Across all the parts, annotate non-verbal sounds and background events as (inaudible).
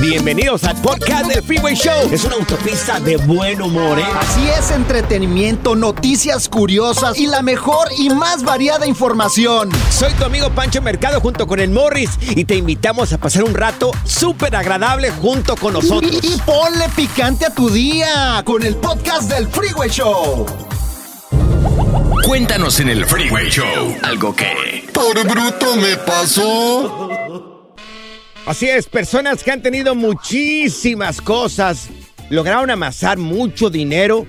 Bienvenidos al podcast del Freeway Show. Es una autopista de buen humor, ¿eh? Así es, entretenimiento, noticias curiosas y la mejor y más variada información. Soy tu amigo Pancho Mercado junto con el Morris y te invitamos a pasar un rato súper agradable junto con nosotros. Y, y ponle picante a tu día con el podcast del Freeway Show. Cuéntanos en el Freeway Show algo que... Por bruto me pasó. Así es, personas que han tenido muchísimas cosas, lograron amasar mucho dinero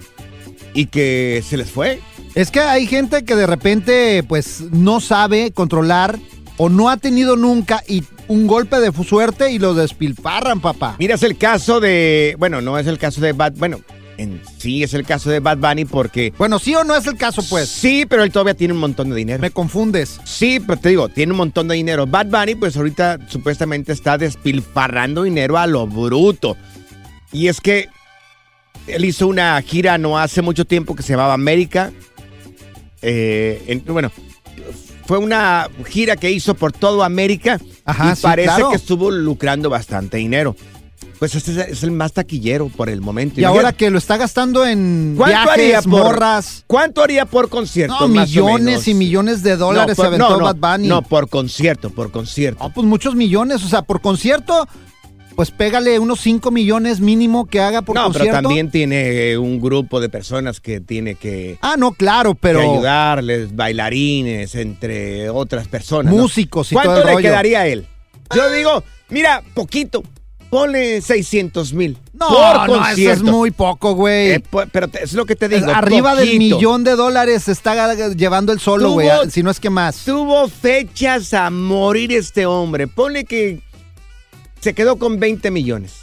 y que se les fue. Es que hay gente que de repente pues no sabe controlar o no ha tenido nunca y un golpe de suerte y lo despilfarran, papá. Mira, es el caso de, bueno, no es el caso de Bad, bueno, en sí es el caso de Bad Bunny porque Bueno, sí o no es el caso, pues. sí, pero él todavía tiene un montón de dinero. Me confundes. Sí, pero te digo, tiene un montón de dinero. Bad Bunny, pues ahorita supuestamente está despilfarrando dinero a lo bruto. Y es que él hizo una gira no hace mucho tiempo que se llamaba América. Eh, en- bueno, fue una gira que hizo por todo América Ajá, y sí, parece claro. que estuvo lucrando bastante dinero. Pues este es, el más taquillero por el momento. Y ahora que lo está gastando en ¿cuánto viajes, haría por, morras. ¿Cuánto haría por concierto? No, más millones y millones de dólares por- se aventó no, no, Bad Bunny. No, por concierto, por concierto. No, pues muchos millones. O sea, por concierto, pues pégale unos 5 millones mínimo que haga por no, concierto. pero también tiene un grupo de personas que tiene que, Ah, no, claro, pero. que ayudarles, bailarines, entre otras personas. ¿no? Músicos y ¿Cuánto todo el le rollo. quedaría a él? Yo digo, mira, poquito. Ponle 600 mil. No, por no, eso es muy poco, güey. Eh, po- pero es lo que te digo. Arriba del poquito. millón de dólares se está llevando el solo, güey. Si no es que más. Tuvo fechas a morir este hombre. Ponle que se quedó con 20 millones.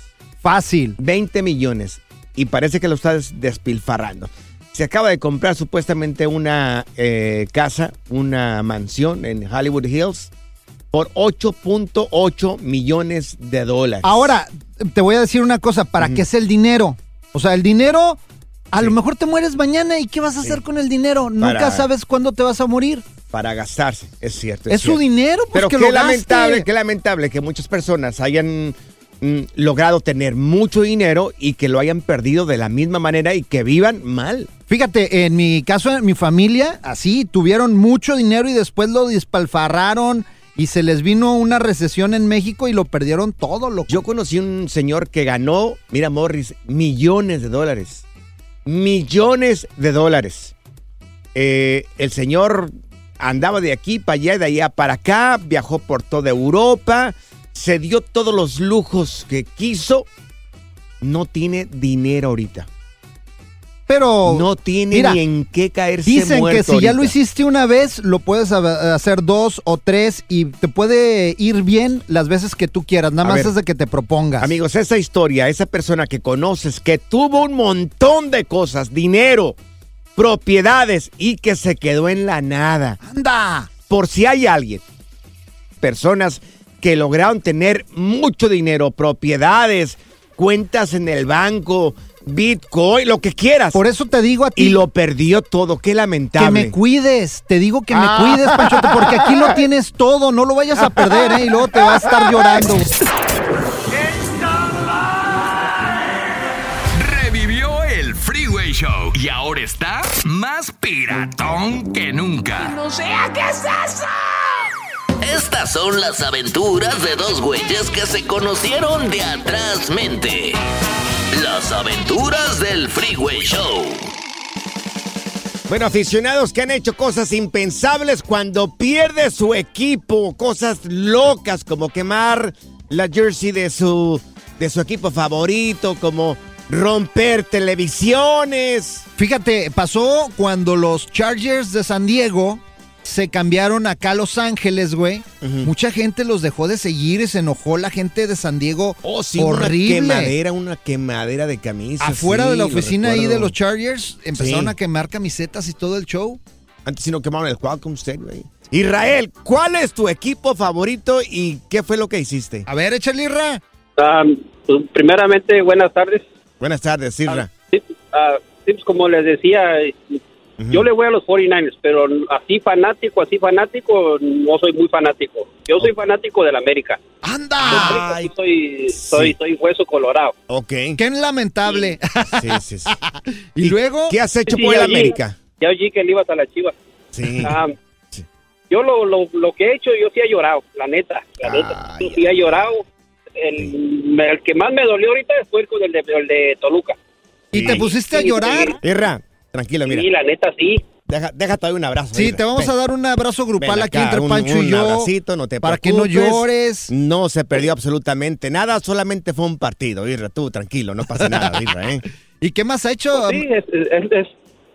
Fácil. 20 millones. Y parece que lo está des- despilfarrando. Se acaba de comprar supuestamente una eh, casa, una mansión en Hollywood Hills por 8.8 millones de dólares. Ahora, te voy a decir una cosa. ¿Para qué es el dinero? O sea, el dinero, a lo mejor te mueres mañana y ¿qué vas a hacer con el dinero? Nunca sabes cuándo te vas a morir. Para gastarse, es cierto. Es su cierto. dinero, pues Pero que qué lo gaste. lamentable, qué lamentable que muchas personas hayan mm, logrado tener mucho dinero y que lo hayan perdido de la misma manera y que vivan mal. Fíjate, en mi caso, en mi familia, así, tuvieron mucho dinero y después lo despalfarraron y se les vino una recesión en México y lo perdieron todo, loco. Yo conocí un señor que ganó, mira Morris, millones de dólares. Millones de dólares. Eh, el señor andaba de aquí para allá de allá para acá, viajó por toda Europa, se dio todos los lujos que quiso. No tiene dinero ahorita. Pero No tiene mira, ni en qué caerse dicen que si ya lo hiciste una vez, lo puedes hacer dos o tres y te puede ir bien las veces que tú quieras. Nada A más ver. es de que te propongas. Amigos, esa historia, esa persona que conoces que tuvo un montón de cosas, dinero, propiedades y que se quedó en la nada. ¡Anda! Por si hay alguien, personas que lograron tener mucho dinero, propiedades, cuentas en el banco, Bitcoin, lo que quieras. Por eso te digo a ti y lo perdió todo, qué que lamentable. me cuides. Te digo que me Ah. cuides, Panchote, porque aquí lo (laughs) tienes todo. No lo vayas a perder, ¿eh? Y luego te va a estar llorando. Revivió el Freeway Show y ahora está más piratón que nunca. No sea, ¿qué es eso? Estas son las aventuras de dos güeyes que se conocieron de atrás mente. Las aventuras del Freeway Show. Bueno, aficionados que han hecho cosas impensables cuando pierde su equipo, cosas locas como quemar la jersey de su de su equipo favorito, como romper televisiones. Fíjate, pasó cuando los Chargers de San Diego se cambiaron acá a Los Ángeles, güey. Mucha gente los dejó de seguir y se enojó la gente de San Diego. Oh, sí, horrible. una quemadera, una quemadera de camisas. Afuera sí, de la oficina ahí de los Chargers empezaron Sí. a quemar camisetas y todo el show. Antes sí no quemaron el Qualcomm State, güey. Israel, ¿cuál es tu equipo favorito y qué fue lo que hiciste? A ver, échale irra. Pues, primeramente, buenas tardes. Buenas tardes, Isra. Sí, ah, sí, pues, como les decía, Yo le voy a los 49ers, pero así fanático, así fanático, no soy muy fanático. Yo soy fanático del América. ¡Anda! Soy, soy, soy hueso colorado. Ok. ¡Qué lamentable! Sí, sí, sí. (laughs) ¿Y luego? ¿Qué has hecho Sí, por el América? Ya oí que le ibas a la chiva. Sí. Sí. Yo lo, lo, lo que he hecho, yo sí he llorado, la neta. La neta. Yo sí he llorado. El, que más me dolió ahorita fue el, con el de, el de Toluca. ¿Y te pusiste a Sí, llorar? sí. Tranquilo, mira. Sí, la neta sí. Deja, déjate ahí un abrazo. Sí, te vamos Ven. a dar un abrazo grupal Ven aquí acá, entre un- Pancho y un yo. abracito, no te para que no llores. No se perdió absolutamente nada, solamente fue un partido, Irra, tú tranquilo, no pasa nada, (laughs) Irra, ¿eh? ¿Y qué más ha hecho? Sí, es, es, es,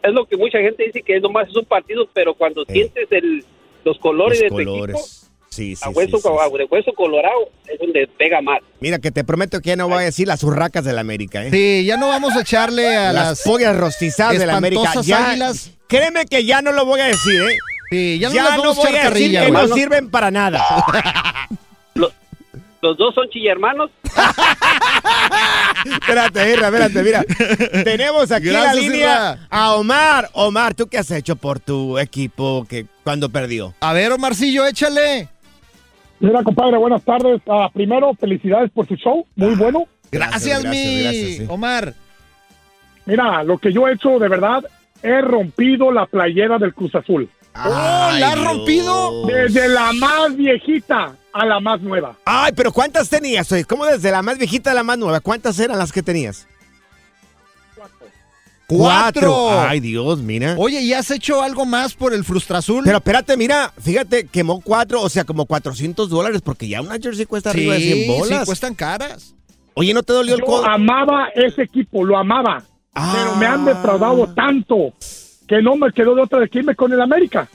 es lo que mucha gente dice que nomás es un partido, pero cuando sientes el, los colores Los de tu equipo, colores. Sí, sí, a hueso, sí, sí. a- de hueso colorado, es donde pega más. Mira, que te prometo que ya no voy a decir las urracas del América, ¿eh? Sí, ya no vamos a echarle a las las... pollas rostizadas del América. espantosas Ya, águilas. Créeme que ya no lo voy a decir, ¿eh? Sí, ya no ya no a voy a decir carrilla, que no sirven para nada. (laughs) Los, los dos son chillermanos. (laughs) espérate, Irra, espérate, mira. Tenemos aquí en la línea Irra. a Omar. Omar, ¿tú qué has hecho por tu equipo que cuando perdió? A ver, Omarcillo, échale. Mira, compadre, buenas tardes. Ah, primero, felicidades por su show, muy bueno. Gracias, Gracias, mi gracias, sí. Omar. Mira, lo que yo he hecho de verdad, he rompido la playera del Cruz Azul. Oh, ¿la has rompido? Desde la más viejita a la más nueva. Ay, pero ¿cuántas tenías? Oye, ¿Cómo desde la más viejita a la más nueva? ¿Cuántas eran las que tenías? Cuatro. Ay, Dios, mira. Oye, ¿y has hecho algo más por el Frustrazul? Pero espérate, mira, fíjate, quemó cuatro, o sea, como 400 dólares, porque ya una jersey cuesta arriba de 100 bolas. sí, cuestan caras. Oye, ¿no te dolió el Yo codo? amaba ese equipo, lo amaba. Ah. Pero me han defraudado tanto que no me quedó de otra de que irme con el América.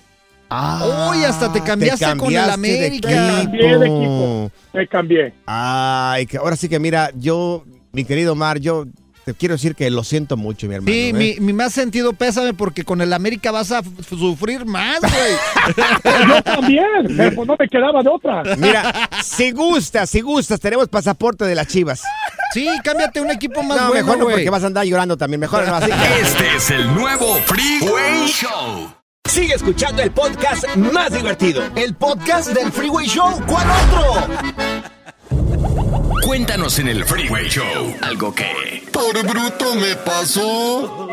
Ah, Uy, hasta te cambiaste con el América. Cambié de equipo. Me cambié. Ay, que ahora sí que mira, yo, mi querido Mar, yo te quiero decir que lo siento mucho, mi hermano. Sí, ¿eh? mi, mi más sentido pésame porque con el América vas a sufrir más, güey. (laughs) Yo también, pero pues no me quedaba de otra. Mira, si gustas, si gustas, tenemos pasaporte de las chivas. sí, cámbiate un equipo más no, bueno, mejor no, porque vas a andar llorando también. Mejor no, así que- Este es el nuevo Freeway Show. Sigue escuchando el podcast más divertido. El podcast del Freeway Show, ¿cuál otro? Cuéntanos en el Freeway Show algo que... Por bruto me pasó.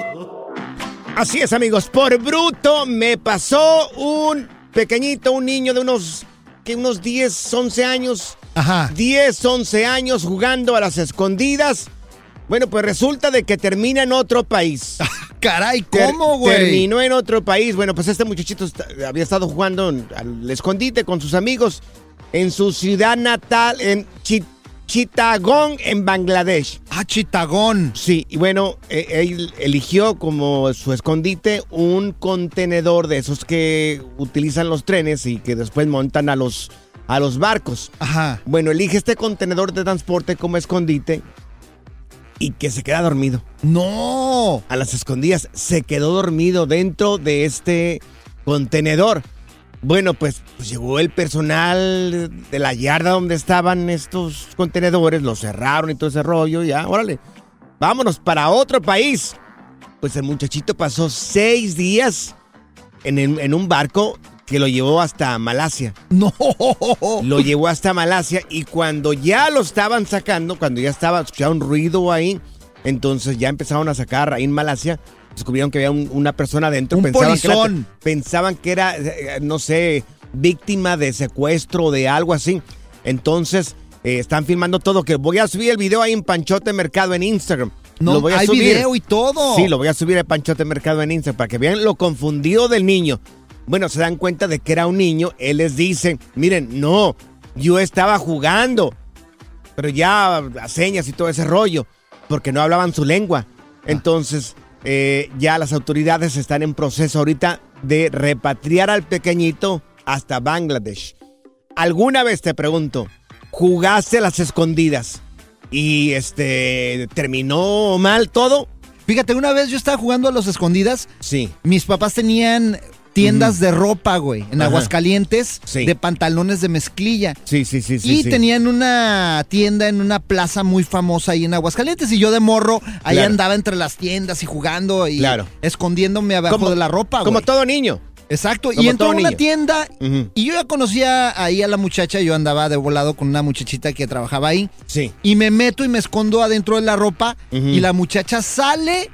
Así es, amigos. Por bruto me pasó un pequeñito, un niño de unos, que unos 10, 11 años. Ajá. 10, 11 años jugando a las escondidas. Bueno, pues resulta de que termina en otro país. (laughs) Caray, ¿cómo, güey? Terminó en otro país. Bueno, pues este muchachito está- había estado jugando en- al escondite con sus amigos en su ciudad natal, en Chi- Chittagong, en Bangladesh. Ah, Chitagón. Sí, y bueno, eh, él eligió como su escondite un contenedor de esos que utilizan los trenes y que después montan a los, a los barcos. Ajá. Bueno, elige este contenedor de transporte como escondite y que se queda dormido. No. A las escondidas se quedó dormido dentro de este contenedor. Bueno, pues, pues llegó el personal de la yarda donde estaban estos contenedores, los cerraron y todo ese rollo, ya, órale, vámonos para otro país. Pues el muchachito pasó seis días en, el- en un barco que lo llevó hasta Malasia. No. Lo llevó hasta Malasia y cuando ya lo estaban sacando, cuando ya estaba, escuchaba un ruido ahí, entonces ya empezaron a sacar ahí en Malasia, descubrieron que había un- una persona adentro. Un pensaban que, era, polizón. pensaban que era, eh, no sé, víctima de secuestro o de algo así. Entonces, eh, están filmando todo, que voy a subir el video ahí en Panchote Mercado en Instagram. No, lo voy a hay subir. video y todo. Sí, lo voy a subir a Panchote Mercado en Instagram para que vean lo confundido del niño. Bueno, se dan cuenta de que era un niño. Él les dice, miren, no, yo estaba jugando. Pero ya a señas y todo ese rollo, porque no hablaban su lengua. Entonces, eh, ya las autoridades están en proceso ahorita de repatriar al pequeñito hasta Bangladesh. ¿Alguna vez te pregunto, jugaste a las escondidas y este terminó mal todo? Fíjate, una vez yo estaba jugando a los escondidas. Sí. Mis papás tenían tiendas de ropa, güey, en Ajá. Aguascalientes, Sí. de pantalones de mezclilla. Sí, sí, sí, sí. y sí. tenían una tienda en una plaza muy famosa ahí en Aguascalientes. Y yo de morro, ahí Claro. andaba entre las tiendas y jugando y Claro. escondiéndome abajo Como- de la ropa, Como güey. todo niño. Exacto. como Y entró a una niño. tienda y yo ya conocía ahí a la muchacha. Yo andaba de volado con una muchachita que trabajaba ahí. Sí. Y me meto y me escondo adentro de la ropa. Y la muchacha sale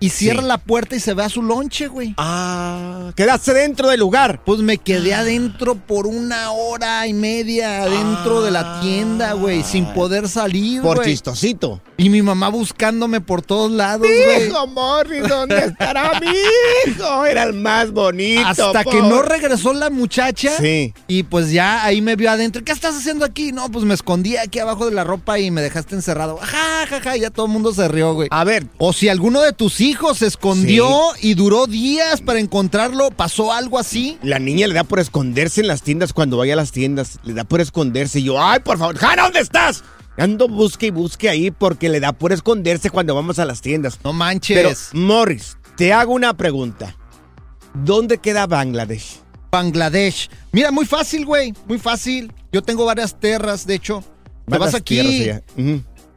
y cierra Sí. la puerta y se ve a su lonche, güey. Ah, quedaste dentro del lugar. Pues me quedé adentro por una hora y media adentro de la tienda, güey, sin poder salir, Por güey. chistosito. Y mi mamá buscándome por todos lados, güey. Hijo, Morris, ¿dónde (laughs) estará mi hijo? Era el más bonito. Hasta que no regresó la muchacha. Sí. Y pues ya ahí me vio adentro. ¿Qué estás haciendo aquí? No, pues me escondí aquí abajo de la ropa y me dejaste encerrado. Ja, ja, ja. Ya todo el mundo se rió, güey. A ver, O si alguno de tus hijos se escondió y duró días para encontrarlo, ¿pasó algo así? la niña le da por esconderse en las tiendas cuando vaya a las tiendas. Le da por esconderse. Y yo, ay, por favor, Jana, ¿dónde estás? Ando busque y busque ahí porque le da por esconderse cuando vamos a las tiendas. No manches. Pero, Morris, te hago una pregunta. ¿Dónde queda Bangladesh? Bangladesh. Mira, muy fácil, güey. Muy fácil. Yo tengo varias tierras, de hecho. Te vas ¿Cuántas aquí,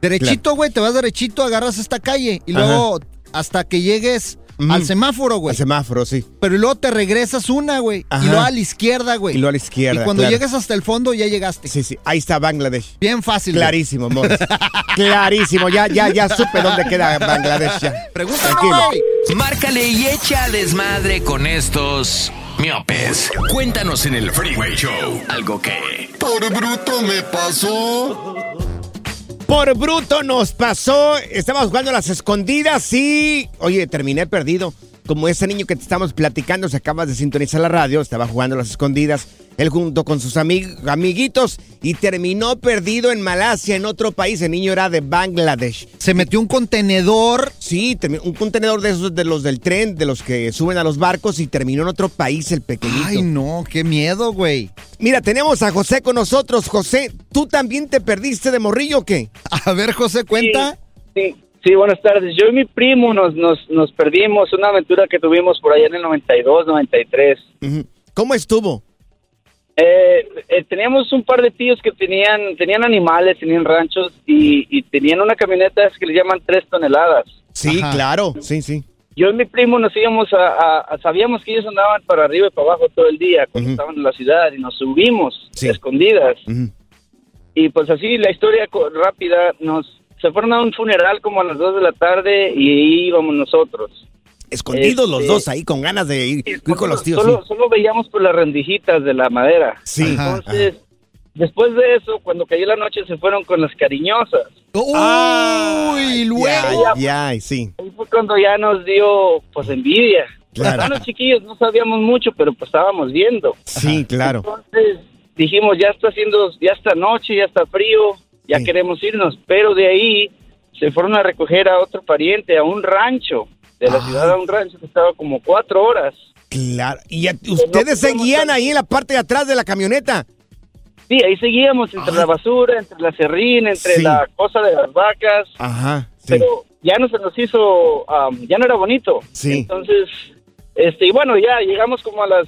derechito, güey, te vas derechito, agarras esta calle y Ajá. luego hasta que llegues Ujú. al semáforo, güey. El semáforo, sí. Pero luego te regresas una, güey. Ajá. Y luego a la izquierda, güey. Y luego a la izquierda, Y cuando claro. llegues hasta el fondo ya llegaste. Sí, sí. Ahí está Bangladesh. Bien fácil. güey. Clarísimo, Morris. (laughs) Clarísimo. Ya, ya, ya supe dónde queda Bangladesh. Ya. Güey. Márcale y echa desmadre con estos miopes. Cuéntanos en el Freeway Show Algo que... Por bruto me pasó. Por bruto nos pasó. Estábamos jugando las escondidas y. Oye, terminé perdido. Como ese niño que te estamos platicando, se acabas de sintonizar la radio, estaba jugando a las escondidas, él junto con sus amig- amiguitos y terminó perdido en Malasia, en otro país. El niño era de Bangladesh. Se metió un contenedor. Sí, un contenedor de esos de los del tren, de los que suben a los barcos y terminó en otro país el pequeñito. Ay, no, qué miedo, güey. Mira, tenemos a José con nosotros. José, ¿tú también te perdiste de morrillo o qué? A ver, José, cuenta. Sí, sí, buenas tardes. Yo y mi primo nos, nos, nos perdimos una aventura que tuvimos por allá en el 92, 93. Ujú. ¿Cómo estuvo? Eh, eh, teníamos un par de tíos que tenían tenían animales, tenían ranchos y, y tenían una camioneta que le llaman tres toneladas. Sí, Ajá. claro, sí, sí. Yo y mi primo nos íbamos a, a- a- sabíamos que ellos andaban para arriba y para abajo todo el día cuando estaban en la ciudad y nos subimos Sí. escondidas y pues así la historia rápida nos se fueron a un funeral como a las 2 de la tarde y ahí íbamos nosotros. Escondidos los Este- dos ahí con ganas de ir, ir con los tíos. Solo, solo veíamos por las rendijitas de la madera. Sí. Ajá. Entonces, después de eso, cuando cayó la noche, se fueron con las cariñosas. Uy, Ay, luego. Ya, ya, sí. Ahí fue cuando ya nos dio, pues, envidia. Claro. Los chiquillos, no sabíamos mucho, pero pues estábamos viendo. Sí, claro. Entonces, dijimos, ya está haciendo, ya está noche, ya está frío, ya Sí. queremos irnos. Pero de ahí se fueron a recoger a otro pariente, a un rancho, de la Ah. ciudad a un rancho que estaba como cuatro horas. Claro. ¿Y ya- ustedes seguían ahí en la parte de atrás de la camioneta? Sí, ahí seguíamos entre la basura, entre la serrín, entre Sí. la cosa de las vacas, Ajá, sí. pero ya no se nos hizo, am, ya no era bonito. Sí. Entonces, este, y bueno, ya llegamos como a las,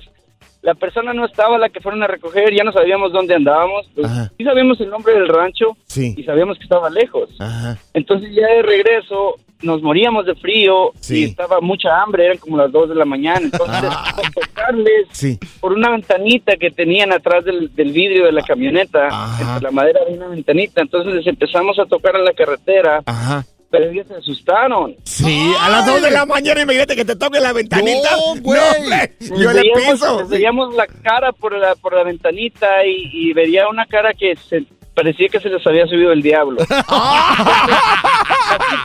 la persona no estaba la que fueron a recoger, ya no sabíamos dónde andábamos, pues, Ajá. sí sabíamos el nombre del rancho Sí. y sabíamos que estaba lejos. Ajá. Entonces ya de regreso nos moríamos de frío Sí. y estaba mucha hambre, eran como las 2 de la mañana, entonces Ah. a (laughs) tocarles Sí. por una ventanita que tenían atrás del, del vidrio de la camioneta, Ajá. entre la madera había una ventanita, entonces les empezamos a tocar en la carretera, Ajá. Pero ellos se asustaron. Sí, a las 2 de la mañana imagínate que te toque la ventanita. No, güey. Les yo le veíamos, pienso. veíamos la cara por la, por la ventanita y, y vería una cara que se parecía que se les había subido el diablo. (laughs) Así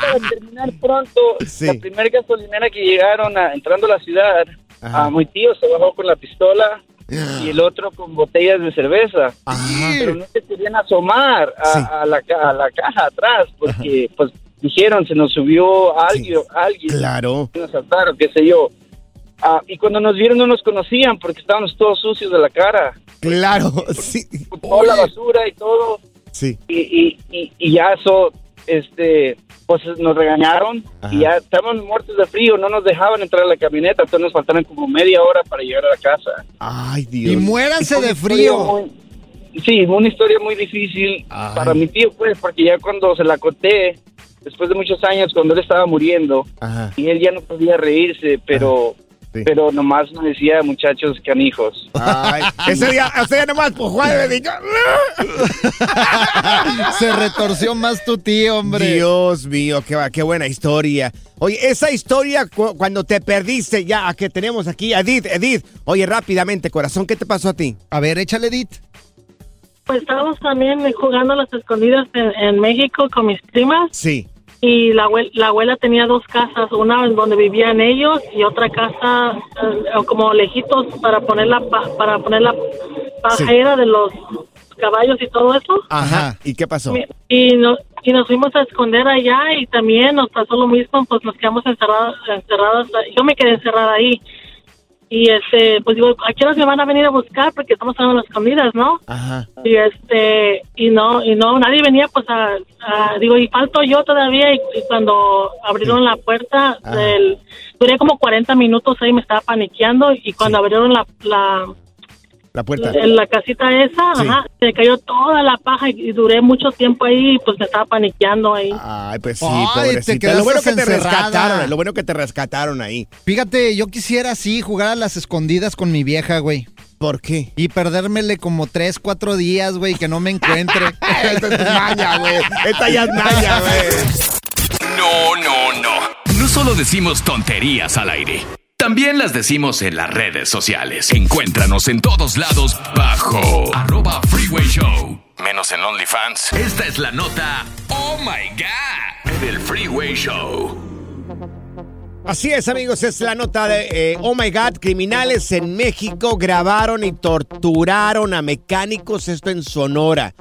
para terminar pronto, Sí. la primera gasolinera que llegaron a- entrando a la ciudad, Ajá. a muy tío se bajó con la pistola y el otro con botellas de cerveza. Ajá. Pero no se querían asomar a, Sí. a la, a la caja atrás porque pues dijeron se nos subió alguien, alguien Claro. nos asaltaron, qué sé yo. Ah, y cuando nos vieron no nos conocían porque estábamos todos sucios de la cara, Claro. Sí. con toda la basura y todo. Sí. Y, y, y, y ya eso, este, pues nos regañaron Ajá. y ya estábamos muertos de frío, no nos dejaban entrar a la camioneta, entonces nos faltaron como media hora para llegar a la casa. Ay, Dios. Y muéranse de frío. muy- sí, fue una historia muy difícil Ay. para mi tío, pues, porque ya cuando se la conté, después de muchos años, cuando él estaba muriendo, Ajá. y él ya no podía reírse, pero, sí. pero nomás nos decía, muchachos canijos. Ay, ese día, ese día nomás, pues, Juan, me dijo, Se retorció más tu tío, hombre. Dios mío, qué, va- qué buena historia. Oye, esa historia cu- cuando te perdiste, ya, que tenemos aquí, Edith, Edith. Oye, rápidamente, corazón, ¿qué te pasó a ti? A ver, échale, Edith. Pues estábamos también jugando a las escondidas en, en México con mis primas Sí. Y la, abuel- la abuela tenía dos casas, una en donde vivían ellos y otra casa eh, como lejitos para poner la pa- para poner la pajera de los caballos y todo eso. Ajá. ¿Y qué pasó? Y, no- y nos fuimos a esconder allá y también nos pasó lo mismo, pues nos quedamos encerradas, encerradas. Yo me quedé encerrada ahí. Y este, pues digo, ¿a qué horas me van a venir a buscar? Porque estamos en las escondidas, ¿no? Ajá. Y este, y no, y no, nadie venía, pues a, a- digo, y falto yo todavía. Y, y cuando abrieron la puerta, del, duré como 40 minutos ahí, me estaba paniqueando. Y cuando abrieron la, la, La puerta. en la casita esa, Sí. ajá, se cayó toda la paja y, y duré mucho tiempo ahí, y pues me estaba paniqueando ahí. Ay, pues sí, Ay, te pobrecita. quedaste Lo bueno que te rescataron, lo bueno que te rescataron ahí. Fíjate, yo quisiera así jugar a las escondidas con mi vieja, güey. ¿Por qué? Y perdérmele como tres, cuatro días, güey, que no me encuentre. (laughs) Esta es maña, güey. Esta ya es maña, güey. No, no, no. No solo decimos tonterías al aire. También las decimos en las redes sociales. Encuéntranos en todos lados bajo arroba freeway show. Menos en OnlyFans. Esta es la nota Oh My God del Freeway Show. Así es, amigos, es la nota de eh, Oh My God, criminales en México grabaron y torturaron a mecánicos, esto en Sonora,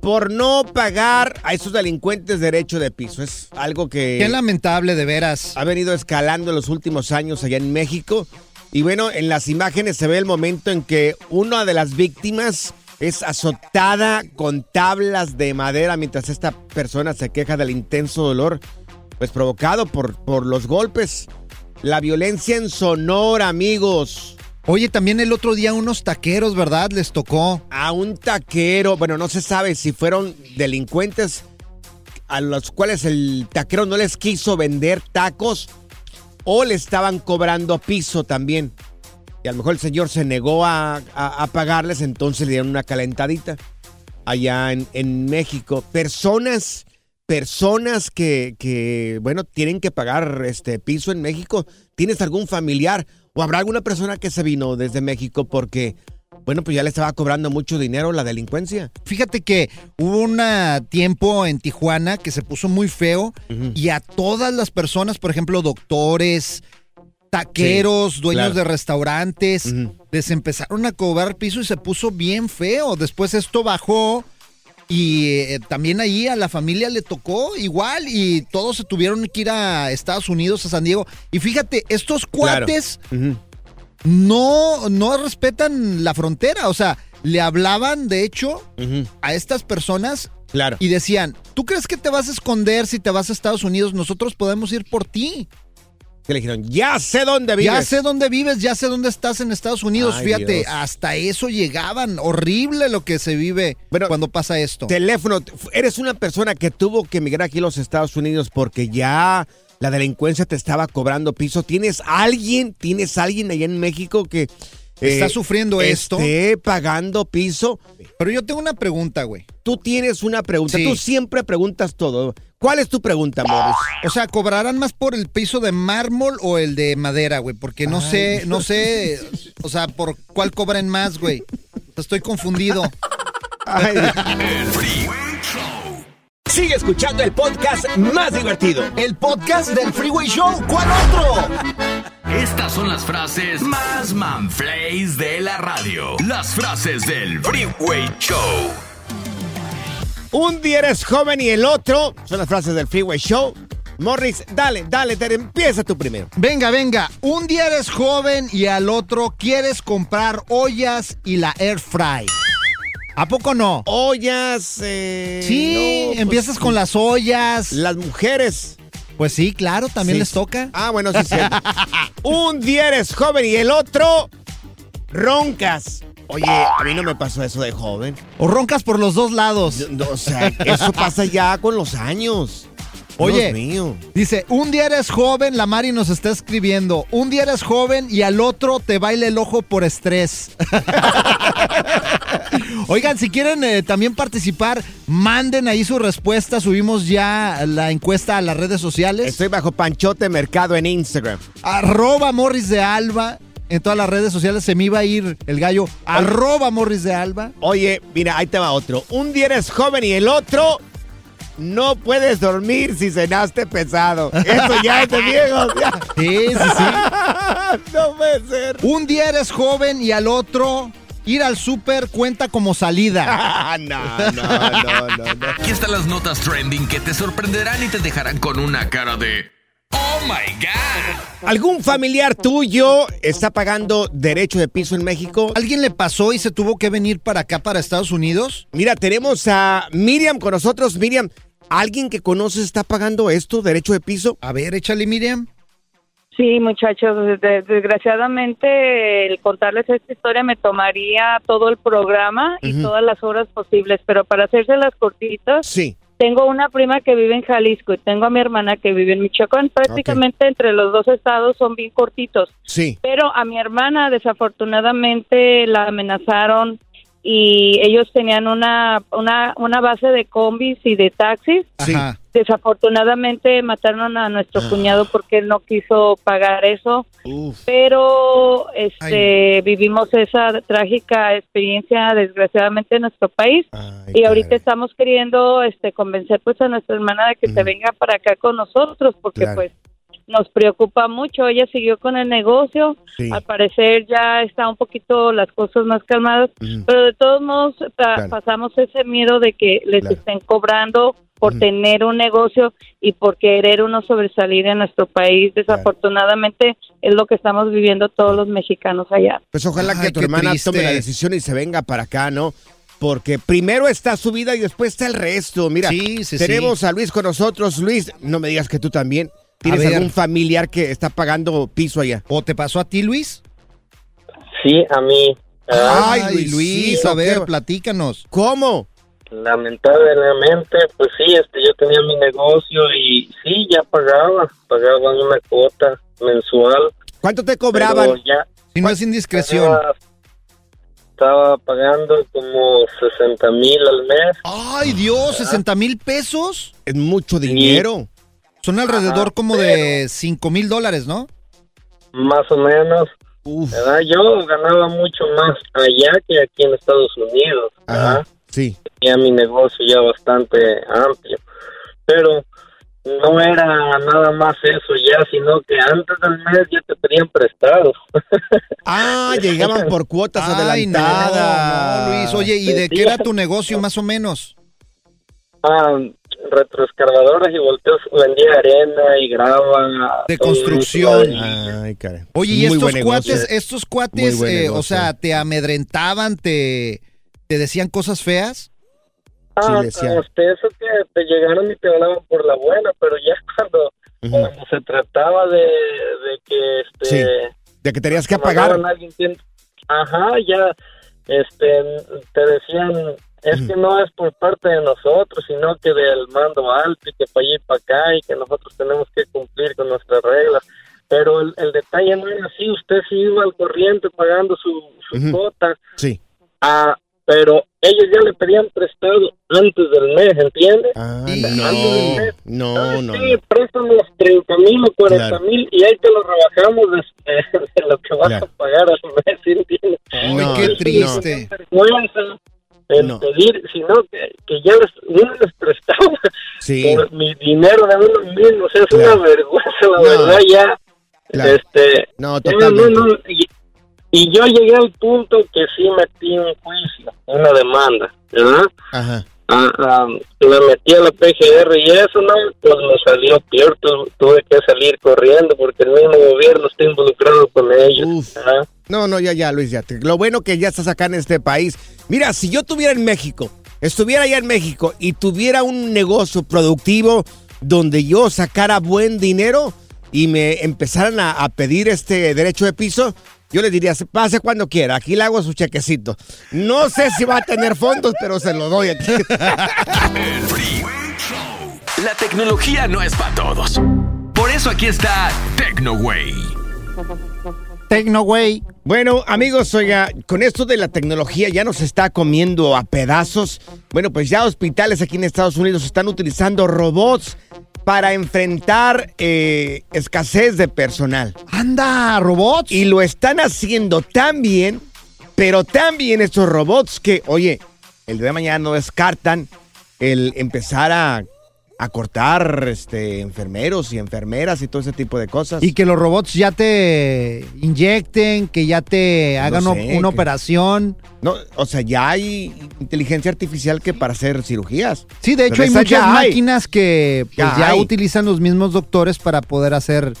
por no pagar a esos delincuentes derecho de piso. Es algo que Qué lamentable, de veras. ha venido escalando en los últimos años allá en México. Y bueno, en las imágenes se ve el momento en que una de las víctimas es azotada con tablas de madera mientras esta persona se queja del intenso dolor, pues provocado por, por los golpes. La violencia en Sonora, amigos. Oye, también el otro día unos taqueros, ¿verdad? Les tocó. A un taquero, bueno, no se sabe si fueron delincuentes a los cuales el taquero no les quiso vender tacos o le estaban cobrando piso también. Y a lo mejor el señor se negó a, pagarles, entonces le dieron una calentadita allá en, en México. Personas, personas que, que, bueno, tienen que pagar este piso en México. ¿Tienes algún familiar o habrá alguna persona que se vino desde México porque, bueno, pues ya le estaba cobrando mucho dinero la delincuencia? Fíjate que hubo un tiempo en Tijuana que se puso muy feo y a todas las personas, por ejemplo, doctores, taqueros, Sí, dueños claro. de restaurantes, Ujú. les empezaron a cobrar piso y se puso bien feo. Después esto bajó y eh, también ahí a la familia le tocó igual y todos se tuvieron que ir a Estados Unidos, a San Diego. Y fíjate, estos Claro. cuates no, no respetan la frontera. O sea, le hablaban, de hecho, a estas personas Claro. y decían, ¿tú crees que te vas a esconder si te vas a Estados Unidos? Nosotros podemos ir por ti. Que le dijeron, ya sé dónde vives. Ya sé dónde vives, ya sé dónde estás en Estados Unidos. Ay, Fíjate, Dios. hasta eso llegaban. Horrible lo que se vive Bueno, cuando pasa esto. Teléfono, eres una persona que tuvo que emigrar aquí a los Estados Unidos porque ya la delincuencia te estaba cobrando piso. ¿Tienes alguien, tienes alguien allá en México que eh, ¿Está sufriendo esto? esté pagando piso? Pero yo tengo una pregunta, güey. Tú tienes una pregunta. Sí. Tú siempre preguntas todo. ¿Cuál es tu pregunta, Morris? O sea, ¿cobrarán más por el piso de mármol o el de madera, güey? Porque no sé, no sé, o sea, por cuál cobran más, güey. Estoy confundido. Ay, (laughs) El Freeway Show. sigue escuchando el podcast más divertido. El podcast del Freeway Show, ¿cuál otro? Estas son las frases más manflays de la radio. Las frases del Freeway Show. Un día eres joven y el otro son las frases del Freeway Show. Morris, dale, dale, Tere, empieza tú primero. Venga, venga. Un día eres joven y al otro quieres comprar ollas y la air fry. ¿A poco no? Ollas. Eh, sí, no, pues empiezas con las ollas. Las mujeres. Pues sí, claro, también Sí. les toca. Ah, bueno, sí, (laughs) sí. Un día eres joven y el otro roncas. Oye, a mí no me pasó eso de joven. O roncas por los dos lados. No, o sea, eso pasa ya con los años. Oye. Dios mío. Dice, un día eres joven, la Mari nos está escribiendo, un día eres joven y al otro te baila el ojo por estrés. (laughs) Oigan, si quieren eh, también participar, manden ahí su respuesta, subimos ya la encuesta a las redes sociales. Estoy bajo Panchote Mercado en Instagram. Arroba Morris de Alba, en todas las redes sociales se me iba a ir el gallo, arroba Morris de Alba. Oye, mira, ahí te va otro. Un día eres joven y el otro no puedes dormir si cenaste pesado. Eso ya es de viejos. ya. (laughs) Sí, sí, sí. (laughs) no puede ser. Un día eres joven y al otro ir al súper cuenta como salida. (laughs) No, no, no, no, no. Aquí están las notas trending que te sorprenderán y te dejarán con una cara de Oh my God. ¿Algún familiar tuyo está pagando derecho de piso en México? ¿Alguien le pasó y se tuvo que venir para acá, para Estados Unidos? Mira, tenemos a Miriam con nosotros. Miriam, ¿alguien que conoces está pagando esto, derecho de piso? A ver, échale, Miriam. Sí, muchachos, de- desgraciadamente el contarles esta historia me tomaría todo el programa y todas las horas posibles, pero para hacérselas cortitas, Sí. Tengo una prima que vive en Jalisco y tengo a mi hermana que vive en Michoacán. Prácticamente entre los dos estados son bien cortitos, Sí. pero a mi hermana desafortunadamente la amenazaron y ellos tenían una, una, una base de combis y de taxis. Ajá. desafortunadamente mataron a nuestro cuñado porque él no quiso pagar eso Uf. pero este vivimos esa trágica experiencia desgraciadamente en nuestro país Ay, y ahorita estamos queriendo este convencer pues a nuestra hermana de que se venga para acá con nosotros porque Claro. pues nos preocupa mucho ella siguió con el negocio Sí. al parecer ya está un poquito las cosas más calmadas pero de todos modos pa- Claro. pasamos ese miedo de que les Claro. estén cobrando por tener un negocio y por querer uno sobresalir en nuestro país. Desafortunadamente es lo que estamos viviendo todos los mexicanos allá. Pues ojalá Ay, que tu hermana triste. tome la decisión y se venga para acá, ¿no? Porque primero está su vida y después está el resto. Mira, Sí, sí, tenemos a Luis con nosotros. Luis, no me digas que tú también tienes ver. algún familiar que está pagando piso allá. ¿O te pasó a ti, Luis? Sí, a mí. Ay, Luis, a ver, qué- platícanos. ¿Cómo? lamentablemente, pues sí, este, yo tenía mi negocio y sí, ya pagaba, pagaba una cuota mensual. ¿Cuánto te cobraban? ya Si no es indiscreción. estaba, estaba pagando como 60 mil al mes. Ay, Dios, 60 mil pesos. Es mucho dinero. Son alrededor Ajá, como de 5 mil dólares, ¿no? Más o menos. Uf. ¿verdad? Yo ganaba mucho más allá que aquí en Estados Unidos. ¿verdad? Ajá. Sí. tenía mi negocio ya bastante amplio. Pero no era nada más eso ya, sino que antes del mes ya te pedían prestado. (laughs) Ah, llegaban por cuotas Ay, no, adelantadas. no, Luis. Oye, ¿y de qué era tu negocio más o menos? ah, retroexcavadoras y volteos, vendía arena y grava. De construcción. Ay, caray. Oye, y Muy estos cuates, estos cuates, eh, o sea, te amedrentaban, te, te decían cosas feas. Ah, Sí, hasta eso que te llegaron y te hablaban por la buena, pero ya (laughs) cuando, se trataba de, de que este Sí, De que tenías que te mandaban pagar. a alguien ajá, ya este te decían es que no es por parte de nosotros, sino que del mando alto y que para allá y para acá y que nosotros tenemos que cumplir con nuestras reglas. Pero el, el detalle no era así, usted sí iba al corriente pagando su, su Ujú. cuota, Sí. ah, pero ellos ya le pedían prestado antes del mes, ¿entiende? Ah, no. No, Ah, no. sí, préstamos 30 mil o 40 Claro. mil y ahí te lo rebajamos de, (laughs) de lo que vas Claro. a pagar al mes, ¿sí entiendes? Ay, No, qué no. triste. vergüenza en No. pedir, sino que, que ya les, uno les prestaba Sí. por mi dinero de uno mismo, o sea, es Claro. una vergüenza, la No. verdad, ya, Claro. este, No, ya, totalmente. no, y, y yo llegué al punto que sí metí un juicio, una demanda, ¿verdad? Ajá. Ah, me metí a la PGR y eso, ¿no? Pues me salió peor, tu- tuve que salir corriendo porque el mismo gobierno está involucrado con ellos. No, no, ya, ya, Luis, ya. Lo bueno que ya estás acá en este país. Mira, si yo estuviera en México, estuviera allá en México y tuviera un negocio productivo donde yo sacara buen dinero y me empezaran a, a pedir este derecho de piso, yo le diría, pase cuando quiera, aquí le hago su chequecito. No sé si va a tener fondos, pero se lo doy aquí. El Freeway Show. La tecnología no es para todos. Por eso aquí está TecnoWay. TecnoWay. Bueno, amigos, oiga, con esto de la tecnología ya nos está comiendo a pedazos. Bueno, pues ya hospitales aquí en Estados Unidos están utilizando robots para enfrentar eh, escasez de personal. Anda, robots. Y lo están haciendo tan bien, pero tan bien estos robots que, oye, el día de mañana no descartan el empezar a, a cortar este, enfermeros y enfermeras y todo ese tipo de cosas. Y que los robots ya te inyecten, que ya te hagan No o- sé, una que- operación. No, o sea, ya hay inteligencia artificial que para hacer cirugías. Sí, de hecho hay muchas hay. máquinas que pues, Ya ya, hay. utilizan los mismos doctores para poder hacer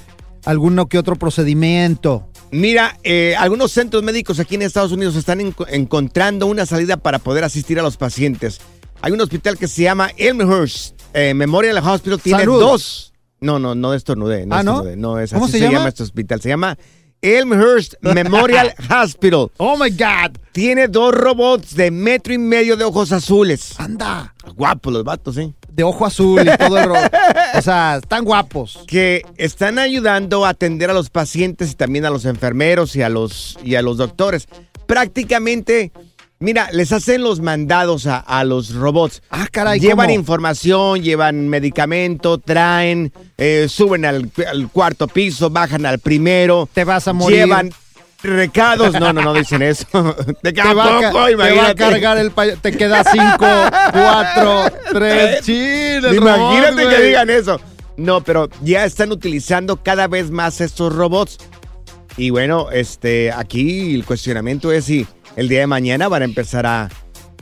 alguno que otro procedimiento. Mira, eh, algunos centros médicos aquí en Estados Unidos están enco- encontrando una salida para poder asistir a los pacientes. Hay un hospital que se llama Elmhurst eh, Memorial Hospital. Tiene Salud. dos. No, no, no estornudé. No Ah, ¿no? estornudé, No, es ¿Cómo así se se, llama? llama? este hospital. Se llama Elmhurst (laughs) Memorial Hospital. Oh my God. Tiene dos robots de metro y medio de ojos azules. Anda. Guapos los vatos, ¿eh? De ojo azul y todo el ro- O sea, están guapos. que están ayudando a atender a los pacientes y también a los enfermeros y a los, y a los doctores. Prácticamente, mira, les hacen los mandados a, a los robots. Ah, caray, Llevan ¿cómo? información, llevan medicamento, traen, eh, suben al, al cuarto piso, bajan al primero. Te vas a morir. Llevan recados. No, no, no dicen eso. (laughs) Te, Te va, a te va a cargar el pay- Te queda cinco, (laughs) cuatro, tres. (laughs) El Imagínate robot, que digan eso. No, pero ya están utilizando cada vez más estos robots. Y bueno, este, aquí el cuestionamiento es si el día de mañana van a empezar a,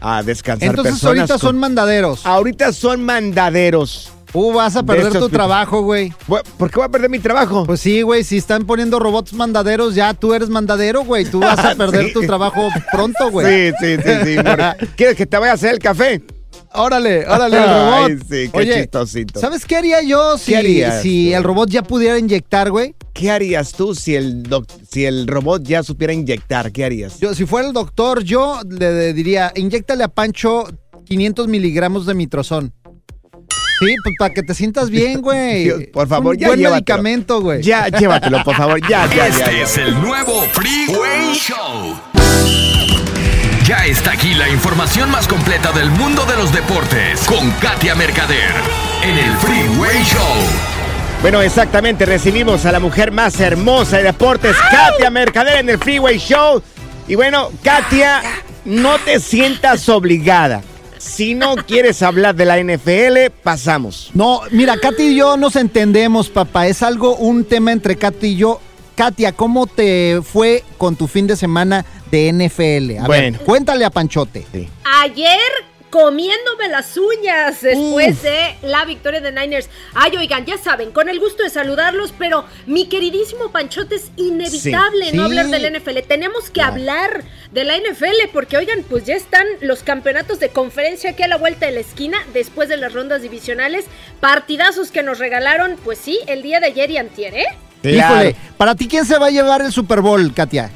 a descansar Entonces personas. ahorita con- son mandaderos. ahorita son mandaderos. Uh, vas a de perder estos tu trabajo, güey. Bu- ¿Por qué voy a perder mi trabajo? Pues sí, güey, si están poniendo robots mandaderos, ya tú eres mandadero, güey. Tú vas a (laughs) perder Sí. tu trabajo pronto, güey. sí, sí, sí, sí. (laughs) ¿Quieres que te vaya a hacer el café? Órale, órale, el (laughs) robot. Ay, sí, qué Oye, chistosito. ¿Sabes qué haría yo si, harías si tú? el robot ya pudiera inyectar, güey? ¿Qué harías tú si el, doc- si el robot ya supiera inyectar? ¿Qué harías? Yo, si fuera el doctor, yo le, le diría, inyéctale a Pancho 500 miligramos de mitrozón. Sí, pues para que te sientas bien, güey. (laughs) Por favor, Un ya buen llévatelo. medicamento, güey. Ya, llévatelo, por favor. Ya, ya, Este ya. ya. es el nuevo Freeway Show. Ya está aquí la información más completa del mundo de los deportes con Katia Mercader en el Freeway Show. Bueno, exactamente, recibimos a la mujer más hermosa de deportes, Katia Mercader, en el Freeway Show. Y bueno, Katia, no te sientas obligada. Si no quieres hablar de la NFL, pasamos. No, mira, Katy y yo nos entendemos, papá. Es algo, un tema entre Katy y yo. Katia, ¿cómo te fue con tu fin de semana de NFL? A Bueno. ver, cuéntale a Panchote. Ayer comiéndome las uñas después de la victoria de Niners. Ay, oigan, ya saben, con el gusto de saludarlos, pero mi queridísimo Panchote es inevitable Sí, no sí. hablar del NFL. Tenemos que hablar de la NFL porque, oigan, pues ya están los campeonatos de conferencia aquí a la vuelta de la esquina después de las rondas divisionales. Partidazos que nos regalaron, pues sí, el día de ayer y antier, ¿eh? Híjole, ¿para ti quién se va a llevar el Super Bowl, Katia?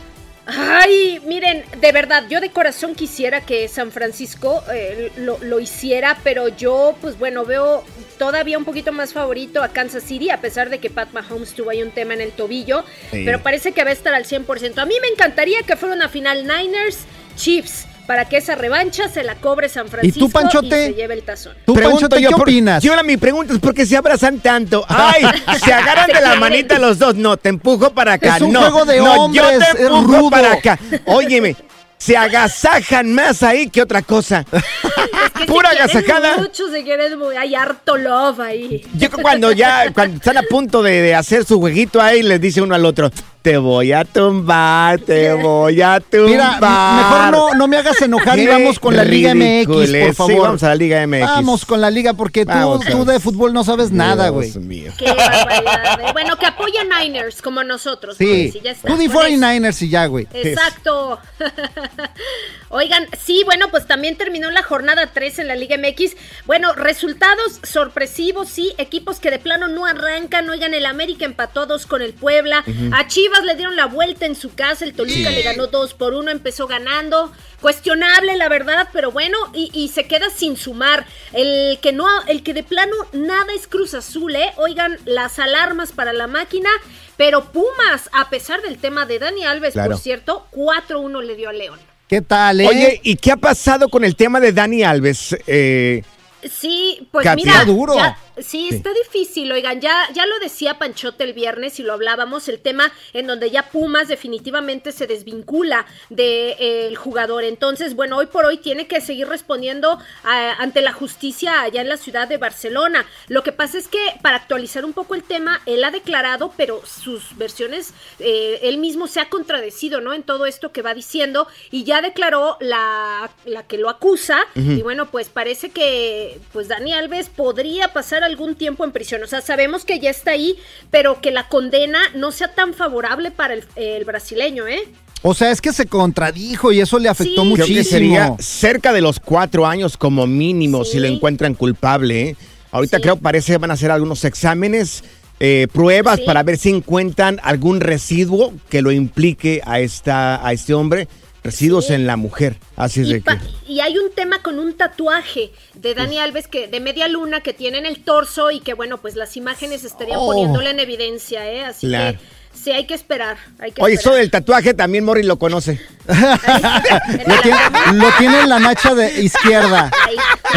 Ay, miren, de verdad, yo de corazón quisiera que San Francisco eh, lo, lo hiciera, pero yo, pues bueno, veo todavía un poquito más favorito a Kansas City, a pesar de que Pat Mahomes tuvo ahí un tema en el tobillo, Sí. pero parece que va a estar al 100%. A mí me encantaría que fuera una final Niners Chiefs, para que esa revancha se la cobre San Francisco y, Panchote? se lleve el tazón. Pregunto yo, por- Yo la, mi pregunta es por qué se abrazan tanto. (laughs) Ay, (laughs) se agarran de la manita los dos. No, te empujo para acá. Es un no, juego de no, hombres, yo te empujo rudo. para acá. Óyeme, se agasajan más ahí que otra cosa. (laughs) que Pura gasajada. Mucho se quieren, muy- hay harto love ahí. Yo creo cuando ya cuando están a punto de, de hacer su jueguito ahí, les dice uno al otro, te voy a tumbar, te voy a tumbar. Mira, mejor no, no me hagas enojar y vamos con la Liga MX, por ridiculez. favor. Sí, vamos a la Liga MX. Vamos con la Liga porque tú, Vamos, tú de fútbol no sabes nada, güey. Dios mío. Qué barbaridad. eh. Bueno, que apoyen Niners como nosotros. Sí, pues, tú di Con eso. 49ers y ya, güey. Exacto. (laughs) Oigan, sí, bueno, pues también terminó la jornada 3 en la Liga MX. Bueno, resultados sorpresivos, sí, equipos que de plano no arrancan. Oigan, el América empató dos con el Puebla. A Chivas le dieron la vuelta en su casa. El Toluca Sí. le ganó 2 por 1, empezó ganando. Cuestionable, la verdad, pero bueno, y, y se queda sin sumar. El que no, el que de plano nada es Cruz Azul, ¿eh? Oigan, las alarmas para la máquina. Pero Pumas, a pesar del tema de Dani Alves, Claro. por cierto, 4-1 le dio a León. ¿Qué tal, eh? Oye, ¿y qué ha pasado con el tema de Dani Alves? Eh, Sí, pues mira, duro. ya- sí, Sí. está difícil, oigan, ya, ya lo decía Panchote el viernes y lo hablábamos, el tema en donde ya Pumas definitivamente se desvincula del jugador. Entonces, bueno, hoy por hoy tiene que seguir respondiendo a- ante la justicia allá en la ciudad de Barcelona. Lo que pasa es que para actualizar un poco el tema, él ha declarado, pero sus versiones, eh, él mismo se ha contradecido, ¿no? En todo esto que va diciendo y ya declaró la, la que lo acusa y bueno, pues parece que pues Dani Alves podría pasar algún tiempo en prisión. O sea, sabemos que ya está ahí, pero que la condena no sea tan favorable para el, el brasileño, ¿eh? O sea, es que se contradijo y eso le afectó creo muchísimo. que sería cerca de los cuatro años como mínimo si lo encuentran culpable. ¿eh? Ahorita creo parece que van a hacer algunos exámenes, eh, pruebas Sí. para ver si encuentran algún residuo que lo implique a, esta, a este hombre, residuos en la mujer. Así es Y, de que... y hay un tema con un tatuaje de Dani Alves que de media luna que tiene en el torso y que bueno, pues las imágenes estarían Oh. poniéndole en evidencia, ¿eh? Así Claro. que sí hay que esperar. Hay que Oye, eso del tatuaje también Morris lo conoce. (laughs) Lo tiene, lo tiene en la nacha de izquierda.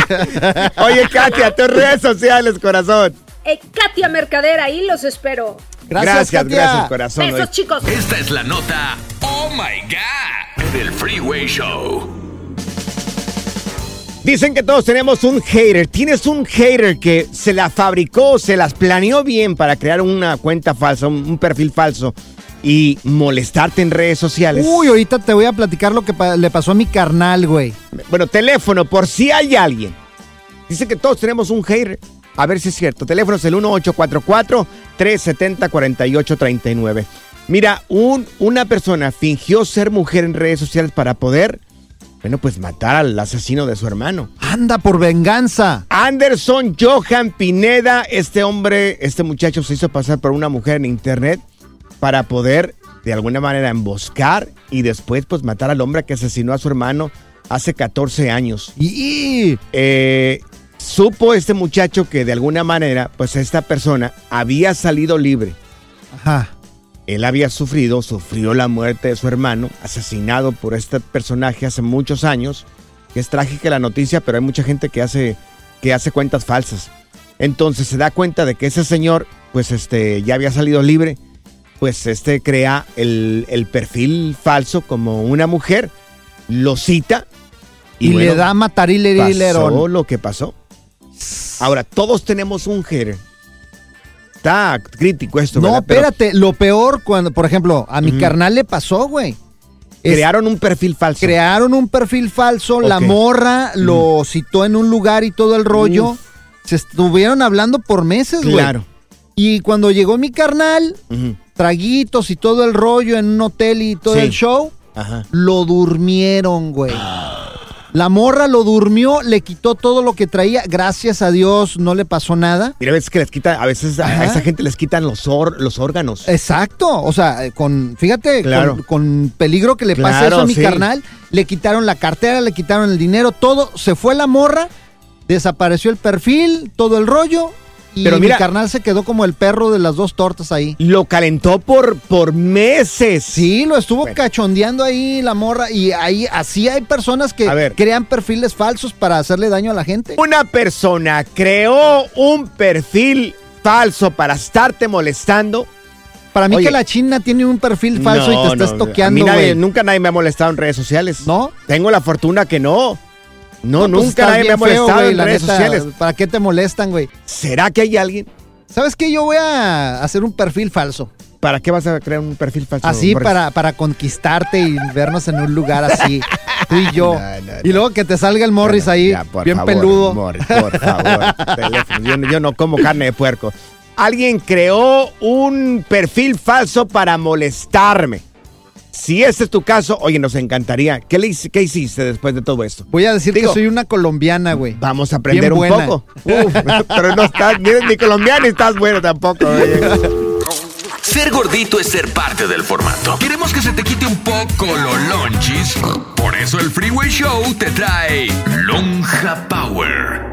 (laughs) Oye, Katia, tus redes sociales, corazón. Eh, Katia Mercader, ahí los espero. Gracias, Gracias, Katia. gracias, corazón. Besos, chicos. Esta es la nota Oh My God del Freeway Show. Dicen que todos tenemos un hater. Tienes un hater que se la fabricó, se las planeó bien para crear una cuenta falsa, un, un perfil falso y molestarte en redes sociales. Uy, ahorita te voy a platicar lo que pa- le pasó a mi carnal, güey. Bueno, teléfono, por si hay alguien. Dice que todos tenemos un hater. A ver si es cierto. Teléfono es el 1844-370-4839. Mira, un, una persona fingió ser mujer en redes sociales para poder, bueno, pues matar al asesino de su hermano. Anda por venganza. Anderson Johan Pineda, este hombre, este muchacho se hizo pasar por una mujer en internet para poder de alguna manera emboscar y después pues matar al hombre que asesinó a su hermano hace 14 años. Y Eh, supo este muchacho que de alguna manera pues esta persona había salido libre. Ajá. Él había sufrido, sufrió la muerte de su hermano, asesinado por este personaje hace muchos años. Es trágica la noticia, pero hay mucha gente que hace, que hace cuentas falsas. Entonces se da cuenta de que ese señor, pues este, ya había salido libre. Pues este crea el, el perfil falso como una mujer, lo cita Y, le bueno, da a matar y le pasó lo que pasó. Ahora, todos tenemos un hater. Está crítico esto, No, ¿verdad? Pero espérate, lo peor cuando, por ejemplo, a mi carnal le pasó, güey. Es- crearon un perfil falso. Crearon un perfil falso, la morra lo citó en un lugar y todo el rollo. Uf. Se estuvieron hablando por meses, güey. Claro. Y cuando llegó mi carnal, traguitos y todo el rollo en un hotel y todo Sí. el show, Ajá. lo durmieron, güey. La morra lo durmió, le quitó todo lo que traía. Gracias a Dios no le pasó nada. Mira, a veces que les quitan, a veces a esa gente les quitan los, or- los órganos. Exacto, o sea, con, fíjate, Claro. con, con peligro que le pase Claro, eso a mi sí. carnal, le quitaron la cartera, le quitaron el dinero, todo, se fue la morra, desapareció el perfil, todo el rollo, y Pero mira- mi carnal se quedó como el perro de las dos tortas ahí. Lo calentó por, por meses. Sí, lo estuvo Bueno. cachondeando ahí la morra, y ahí así hay personas que ver. crean perfiles falsos para hacerle daño a la gente. Una persona creó un perfil falso para estarte molestando. Para mí Oye. que la China tiene un perfil falso y te no, A estoqueando, mí nadie- güey. nunca nadie me ha molestado en redes sociales. ¿No? Tengo la fortuna que no. No, pues nunca nadie me ha feo, molestado en la redes neta. sociales. ¿Para qué te molestan, güey? ¿Será que hay alguien? ¿Sabes qué? Yo voy a hacer un perfil falso. ¿Para qué vas a crear un perfil falso? Así para, para conquistarte y vernos en un lugar así, (laughs) tú y yo. No, no, Y luego que te salga el Morris ahí, Ya, bien favor, peludo. Morris, por (laughs) favor. yo no como carne de puerco. Alguien creó un perfil falso para molestarme. Si ese es tu caso, oye, nos encantaría. ¿Qué, le, qué hiciste después de todo esto? Voy a decir Digo, que soy una colombiana, güey. Vamos a aprender un poco. Uf, (laughs) pero no estás, ni ni colombiano ni estás bueno tampoco. oye. Ser gordito es ser parte del formato. Queremos que se te quite un poco lo lonchis. Por eso el Freeway Show te trae Lonja Power.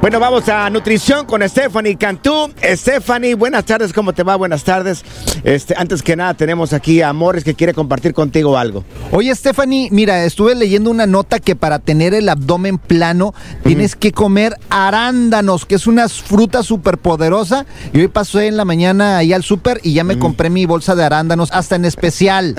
Bueno, vamos a nutrición con Stephanie Cantú. Stephanie, buenas tardes, ¿cómo te va? Buenas tardes. Este, antes que nada, tenemos aquí a Morris que quiere compartir contigo algo. Oye, Stephanie, mira, estuve leyendo una nota que para tener el abdomen plano tienes que comer arándanos, que es una fruta súper poderosa. Y hoy pasé en la mañana ahí al súper y ya me compré mi bolsa de arándanos, hasta en especial.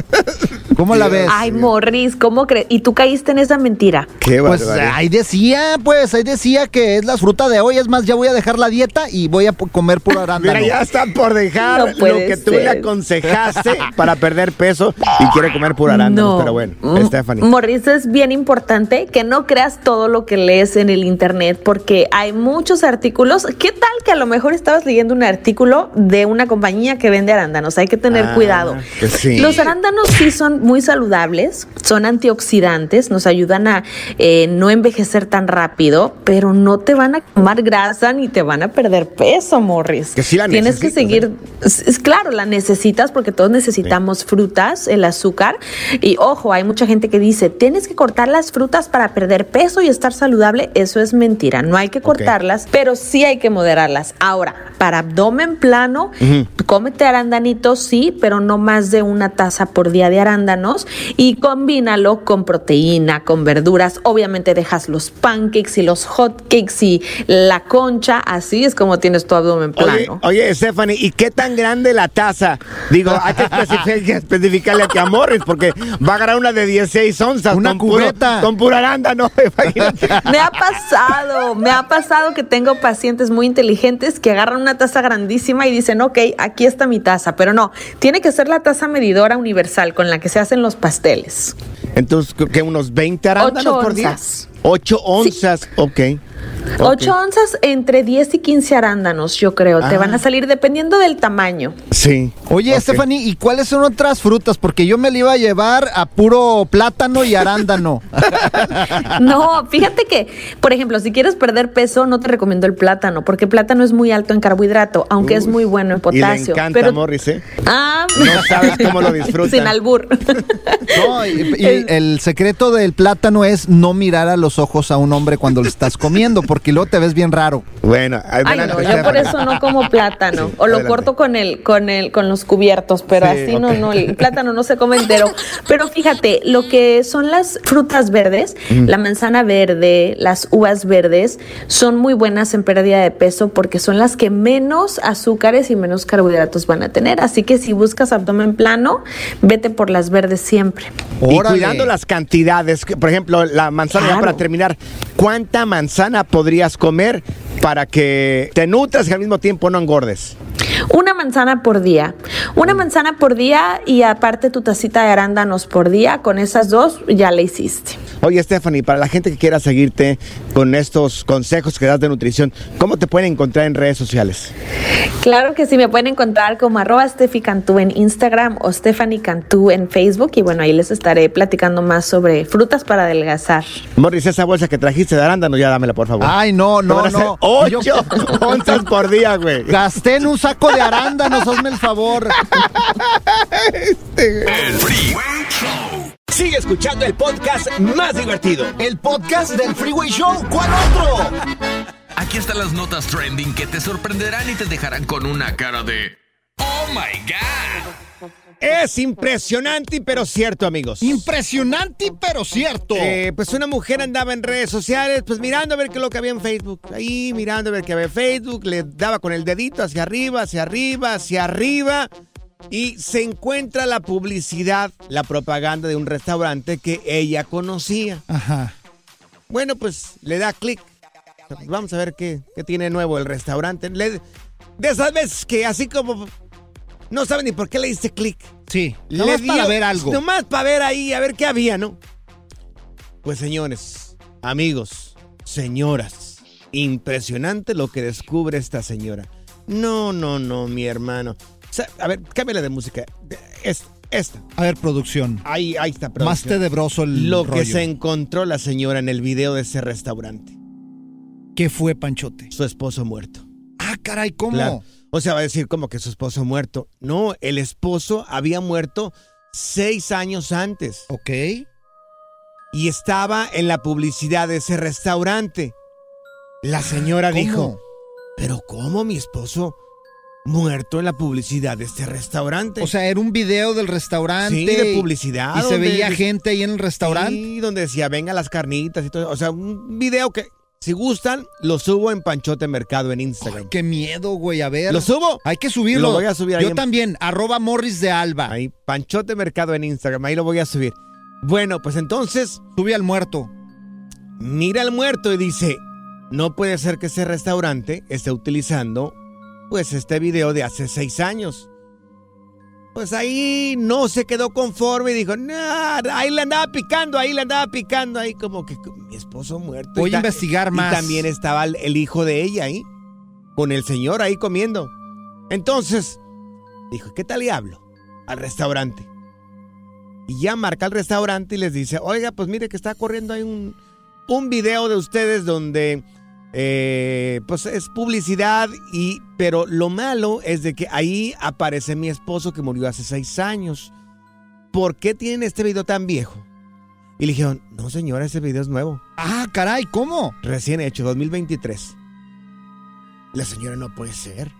¿Cómo la ves? Ay, Morris, ¿cómo crees? ¿Y tú caíste en esa mentira? Qué Pues barbaridad. ahí decía, pues, ahí decía que es la fruta de hoy. Es más, ya voy a dejar la dieta y voy a comer puro (laughs) arándano. Mira, ya está por dejar No lo puede que tú ser. le aconsejaste (laughs) para perder peso y quiere comer pura arándano. Pero bueno, Mm, Stephanie. Morris, es bien importante que no creas todo lo que lees en el internet porque hay muchos artículos. ¿Qué tal que a lo mejor estabas leyendo un artículo de una compañía que vende arándanos? Hay que tener Ah, cuidado. que sí. Los arándanos sí son muy saludables, son antioxidantes, nos ayudan a eh, no envejecer tan rápido, pero no te van a quemar grasa ni te van a perder peso, Morris. Que sí la Tienes que necesitas, seguir, es, claro, la necesitas porque todos necesitamos frutas, el azúcar. Y ojo, hay mucha gente que dice, tienes que cortar las frutas para perder peso y estar saludable. Eso es mentira, no hay que cortarlas, pero sí hay que moderarlas. Ahora, para abdomen plano, cómete arándanitos, sí, pero no más de una taza por día de y combínalo con proteína, con verduras. Obviamente dejas los pancakes y los hot cakes y la concha, así es como tienes tu abdomen plano. oye, Stephanie, ¿y qué tan grande la taza? Digo, hay que especific- (laughs) especificarle a Morris porque va a agarrar una de 16 onzas. Una con puro- cubeta. con pura arándano. (laughs) imagínate. Me ha pasado, me ha pasado que tengo pacientes muy inteligentes que agarran una taza grandísima y dicen, ok, aquí está mi taza, pero no, tiene que ser la taza medidora universal con la que se hacen los pasteles. Entonces, ¿qué? ¿Unos 20 arándanos Ocho por día? onzas. 8 onzas, ok. Ocho onzas entre 10 y 15 arándanos, yo creo, te Ah. van a salir dependiendo del tamaño. Sí. Oye. Stephanie, ¿y cuáles son otras frutas? Porque yo me la iba a llevar a puro plátano y arándano. (laughs) No, fíjate que, por ejemplo, si quieres perder peso, no te recomiendo el plátano, porque el plátano es muy alto en carbohidrato, aunque es muy bueno en Y le potasio. encanta pero, Morris, ¿eh? Ah, No sabes cómo lo disfruta. Sin albur. (laughs) No, y, y el secreto del plátano es no mirar a los ojos a un hombre cuando lo estás comiendo, porque luego te ves bien raro. Bueno, Ay, adelante, no, yo por eso no como plátano. Sí, o lo adelante. corto con el, con el, con los cubiertos, pero Sí, así no, no, el plátano no se come entero. Pero fíjate, lo que son las frutas verdes, la manzana verde, las uvas verdes, son muy buenas en pérdida de peso porque son las que menos azúcares y menos carbohidratos van a tener. Así que si buscas abdomen plano, vete por las verdes siempre. Y cuidando las cantidades, que, por ejemplo, la manzana, ya para terminar, ¿cuánta manzana podrías comer para que te nutras y al mismo tiempo no engordes? Una manzana por día. Una manzana por día y aparte tu tacita de arándanos por día. Con esas dos ya la hiciste. Oye, Stephanie, para la gente que quiera seguirte con estos consejos que das de nutrición, ¿cómo te pueden encontrar en redes sociales? Claro que sí, me pueden encontrar como arroba Steffi Cantú en Instagram o Stephanie Cantú en Facebook. Y bueno, ahí les estaré platicando más sobre frutas para adelgazar. Morris, esa bolsa que trajiste de arándano, ya dámela, por favor. Ay, no, no, no. Ocho Yo- (laughs) onzas por día, güey. Gasté en un saco de arándanos, hazme el favor. (laughs) El. Sigue escuchando el podcast más divertido. El podcast del Freeway Show, ¿cuál otro? Aquí están las notas trending que te sorprenderán y te dejarán con una cara de Oh my God. Es impresionante, pero cierto, amigos. Impresionante, pero cierto. Eh, pues una mujer andaba en redes sociales, pues mirando a ver qué es lo que había en Facebook. Ahí mirando a ver qué había en Facebook, le daba con el dedito hacia arriba, hacia arriba, hacia arriba. Y se encuentra la publicidad, la propaganda de un restaurante que ella conocía. Ajá. Bueno, pues le da clic. Vamos a ver qué, qué tiene nuevo el restaurante. Le- de esas veces que así como no sabe ni por qué le diste clic. Sí, nomás para ver algo. Nomás para ver ahí, a ver qué había, ¿no? Pues señores, amigos, señoras, impresionante lo que descubre esta señora. No, no, no, mi hermano. A ver, cámbiale de música. Es- esta. A ver, producción. Ahí, ahí está. Más producción. tenebroso el Lo que se encontró la señora en el video de ese restaurante. ¿Qué fue, Panchote? Su esposo muerto. Ah, caray, ¿cómo? Claro. O sea, va a decir como que su esposo muerto. No, el esposo había muerto seis años antes. Ok. Y estaba en la publicidad de ese restaurante. La señora ¿cómo? dijo, pero ¿cómo mi esposo muerto en la publicidad de este restaurante? O sea, era un video del restaurante. Sí, de publicidad, Y se veía gente ahí en el restaurante. Sí, donde decía, venga las carnitas y todo. O sea, un video que, si gustan, lo subo en Panchote Mercado en Instagram. Qué miedo, güey. A ver. ¿Lo subo? Hay que subirlo. Lo voy a subir ahí Yo en- también. Arroba Morris de Alba. Ahí, Panchote Mercado en Instagram, ahí lo voy a subir. Bueno, pues entonces, Sube al muerto. mira al muerto y dice, no puede ser que ese restaurante esté utilizando, pues, este video de hace seis años. Pues ahí no se quedó conforme y dijo, nah, ahí le andaba picando, ahí le andaba picando, ahí como que mi esposo muerto. Voy Y a investigar más. Y también estaba el, el hijo de ella ahí, con el señor ahí comiendo. Entonces, dijo, ¿qué tal le hablo? Al restaurante. Y ya marca el restaurante y les dice, oiga, pues mire que está corriendo ahí un, un video de ustedes donde eh, pues es publicidad y pero lo malo es de que ahí aparece mi esposo que murió hace seis años. ¿Por qué tienen este video tan viejo? Y le dijeron, no señora, ese video es nuevo. Ah, caray, ¿cómo? Recién hecho, 2023. La señora no puede ser.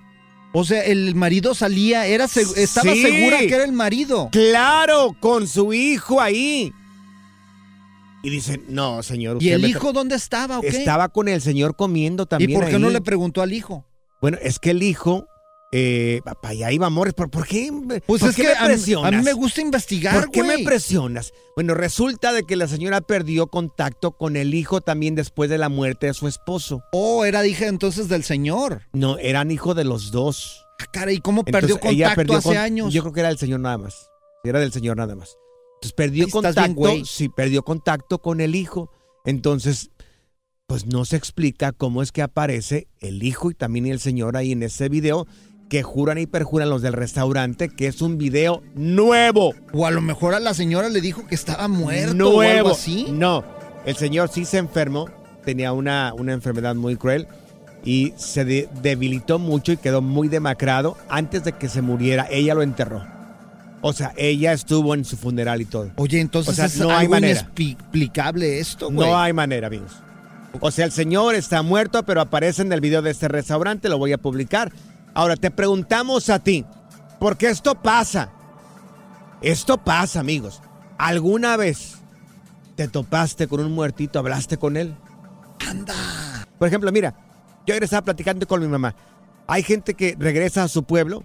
O sea, el marido salía, era seg- estaba Sí. segura que era el marido. Claro, con su hijo ahí. Y dicen, no, señor. ¿Y el hijo dónde estaba o qué? Estaba con el señor comiendo también. ¿Y por qué no le preguntó al hijo? Bueno, es que el hijo, eh, para allá iba Morris. ¿Por, por qué, Pues por es qué que me a mí- presionas? a mí me gusta investigar, ¿Por qué me presionas? Bueno, resulta de que la señora perdió contacto con el hijo también después de la muerte de su esposo. Oh, era hija entonces del señor. No, eran hijos de los dos. Ah, caray, ¿cómo perdió Entonces, contacto perdió hace con- años? Yo creo que era del señor nada más. Era del señor nada más. Entonces perdió Ahí estás bien, contacto. sí, perdió contacto con el hijo. Entonces, pues no se explica cómo es que aparece el hijo y también el señor ahí en ese video que juran y perjuran los del restaurante que es un video nuevo. O a lo mejor a la señora le dijo que estaba muerto nuevo. o algo así. No, el señor sí se enfermó, tenía una, una enfermedad muy cruel y se de- debilitó mucho y quedó muy demacrado. Antes de que se muriera, ella lo enterró. O sea, ella estuvo en su funeral y todo. Oye, entonces O sea, es no hay manera. inexplicable esto, güey. No hay manera, amigos. O sea, el señor está muerto, pero aparece en el video de este restaurante, lo voy a publicar. Ahora, te preguntamos a ti, ¿por qué esto pasa? Esto pasa, amigos. ¿Alguna vez te topaste con un muertito, hablaste con él? Anda. Por ejemplo, mira, yo ayer estaba platicando con mi mamá. Hay gente que regresa a su pueblo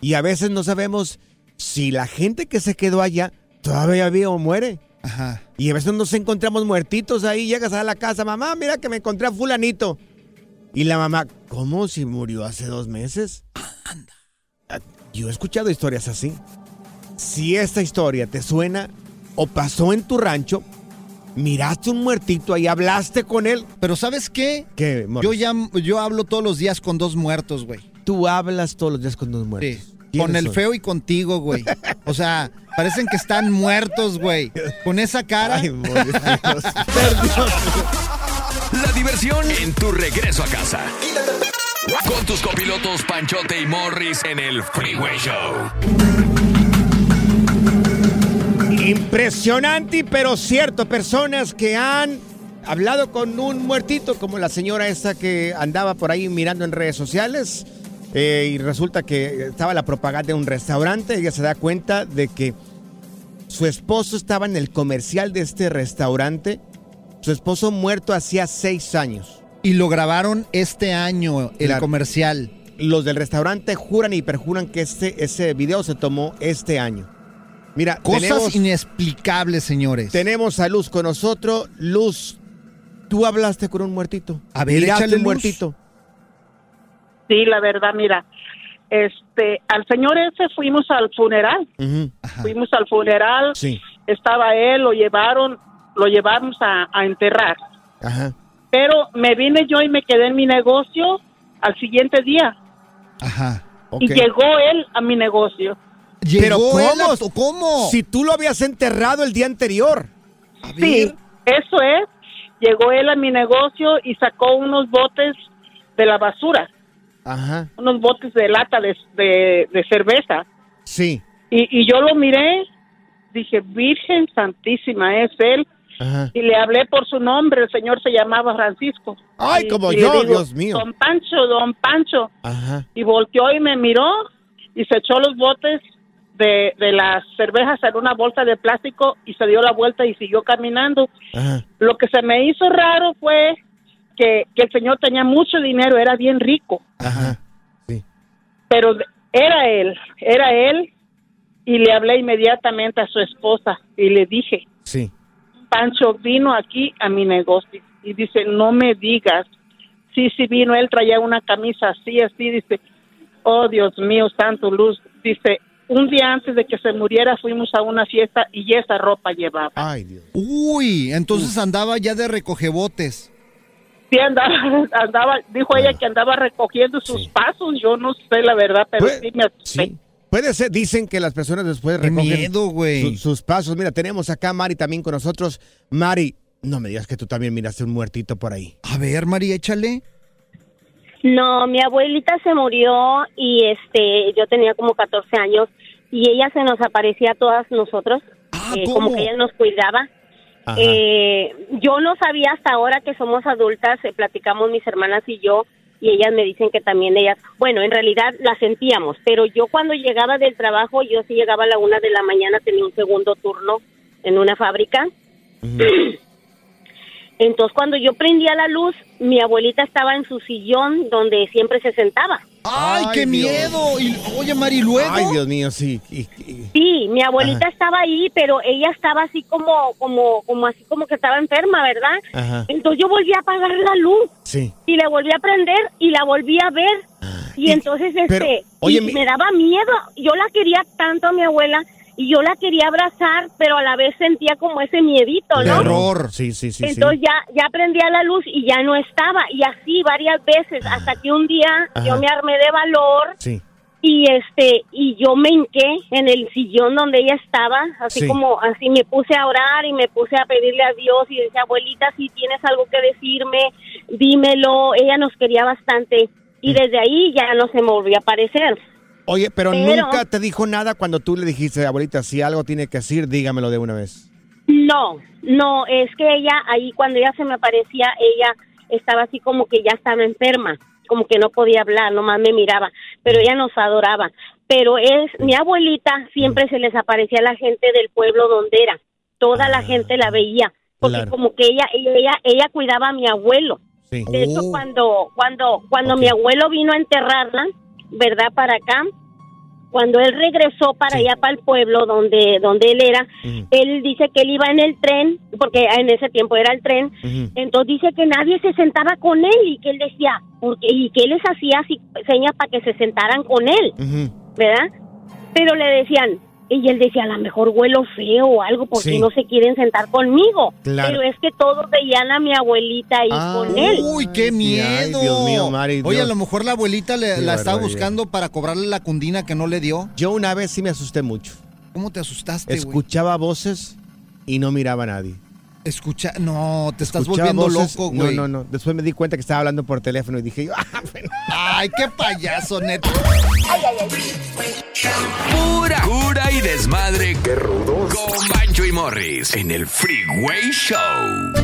y a veces no sabemos si la gente que se quedó allá todavía vive o muere. Ajá. Y a veces nos encontramos muertitos ahí, llegas a la casa, mamá, mira que me encontré a fulanito. Y la mamá, ¿cómo si murió hace dos meses? Ah, Yo he escuchado historias así. Si esta historia te suena o pasó en tu rancho, miraste un muertito ahí, hablaste con él. Pero ¿sabes qué? ¿Qué, Morris? Yo ya yo hablo todos los días con dos muertos, güey. Tú hablas todos los días con dos muertos. Sí. ¿Quiénes Con el feo y contigo, güey. O sea, parecen que están muertos, güey. Con esa cara. Ay, Dios. La diversión en tu regreso a casa. Con tus copilotos Panchote y Morris en el Freeway Show. Impresionante, pero cierto. Personas que han hablado con un muertito, como la señora esta que andaba por ahí mirando en redes sociales. Eh, y resulta que estaba la propaganda de un restaurante. Ella se da cuenta de que su esposo estaba en el comercial de este restaurante. Su esposo muerto hacía seis años. Y lo grabaron este año, el comercial. Los del restaurante juran y perjuran que este, ese video se tomó este año. Mira, Cosas tenemos- inexplicables, señores. Tenemos a Luz con nosotros. Luz, tú hablaste con un muertito. A ver, échale un muertito. Sí, la verdad, mira, este, al señor ese fuimos al funeral, fuimos al funeral, Sí. estaba él, lo llevaron, lo llevamos a, a enterrar. Ajá. Pero me vine yo y me quedé en mi negocio al siguiente día Ajá. y llegó él a mi negocio. Pero ¿cómo? a- ¿Cómo? Si tú lo habías enterrado el día anterior. Sí, eso es. Llegó él a mi negocio y sacó unos botes de la basura, Ajá. unos botes de lata de, de- de cerveza. Sí. Y, y yo lo miré, dije, Virgen Santísima, es él. Ajá. Y le hablé por su nombre, el señor se llamaba Francisco. Ay, Y- como y yo, digo, Dios mío. Don Pancho, don Pancho. Ajá. Y volteó y me miró y se echó los botes de, de las cervezas en una bolsa de plástico y se dio la vuelta y siguió caminando. Ajá. Lo que se me hizo raro fue que, que el señor tenía mucho dinero, era bien rico, Ajá. pero de- era él, era él. Y le hablé inmediatamente a su esposa y le dije, Sí. Pancho vino aquí a mi negocio y dice, no me digas. Sí, sí vino, él traía una camisa así, así, dice, oh Dios mío, santo luz. Dice, un día antes de que se muriera fuimos a una fiesta y esa ropa llevaba. Ay, Dios. Uy, entonces andaba ya de recogebotes. Sí, andaba, (laughs) andaba, dijo ella que andaba recogiendo sus pasos, yo no sé la verdad, pero Pues, sí me asusté. Sí. Puede ser, dicen que las personas después recogen miedo, güey. su- sus pasos. Mira, tenemos acá a Mari también con nosotros. Mari, no me digas que tú también miraste un muertito por ahí. A ver, María, échale. No, mi abuelita se murió y este, yo tenía como 14 años y ella se nos aparecía a todas nosotros, eh, ¿cómo? como que ella nos cuidaba. Eh, yo no sabía hasta ahora que somos adultas, eh, platicamos mis hermanas y yo, y ellas me dicen que también ellas, bueno, en realidad la sentíamos, pero yo cuando llegaba del trabajo, yo sí llegaba a la una de la mañana, tenía un segundo turno en una fábrica. Entonces cuando yo prendía la luz, mi abuelita estaba en su sillón donde siempre se sentaba. ¡Ay, qué Dios. miedo! Y, oye, Mari, luego. Ay, Dios mío, sí. Y- y- Sí, mi abuelita Ajá. estaba ahí, pero ella estaba así como, como, como así como que estaba enferma, ¿verdad? Ajá. Entonces yo volví a apagar la luz Sí. y la volví a prender y la volví a ver. Y, entonces pero, este oye, y mi- me daba miedo. Yo la quería tanto a mi abuela y yo la quería abrazar, pero a la vez sentía como ese miedito, ¿no? Terror. Sí, sí, sí. Entonces ya ya prendía la luz y ya no estaba y así varias veces hasta que un día Ajá. yo me armé de valor sí. y este y yo me hinqué en el sillón donde ella estaba así Sí. como así me puse a orar y me puse a pedirle a Dios y decía abuelita si tienes algo que decirme dímelo ella nos quería bastante y desde ahí ya no se me volvió a aparecer Oye, pero, Pero- nunca te dijo nada cuando tú le dijiste, abuelita, si algo tiene que decir, dígamelo de una vez. no no es que ella ahí cuando ella se me aparecía ella estaba así como que ya estaba enferma como que no podía hablar nomás me miraba pero ella nos adoraba pero es mi abuelita siempre se les aparecía a la gente del pueblo donde era toda la gente la veía porque Claro. como que ella ella ella cuidaba a mi abuelo Sí. de hecho Oh. cuando cuando cuando mi abuelo vino a enterrarla verdad para acá. Cuando él regresó para allá para el pueblo donde donde él era él dice que él iba en el tren porque en ese tiempo era el tren. Entonces dice que nadie se sentaba con él y que él decía porque y que él les hacía así señas para que se sentaran con él. ¿verdad? Pero le decían, y él decía, a lo mejor huelo feo o algo porque Sí. no se quieren sentar conmigo. Claro. Pero es que todos veían a mi abuelita ahí Ah. con él. Uy, qué Ay, miedo. Dios mío, Mari, Oye, Dios. a lo mejor la abuelita le- la estaba buscando para cobrarle la cundina que no le dio. Yo una vez sí me asusté mucho. ¿Cómo te asustaste? Escuchaba voces y no miraba a nadie. Escucha, no, te estás Escuchaba volviendo voces- loco, güey. No, no, no. Después me di cuenta que estaba hablando por teléfono y dije, (laughs) ah, bueno. Ay, qué payaso, neta. Pura cura y desmadre. Qué rudos. Con Bancho y Morris en el Freeway Show.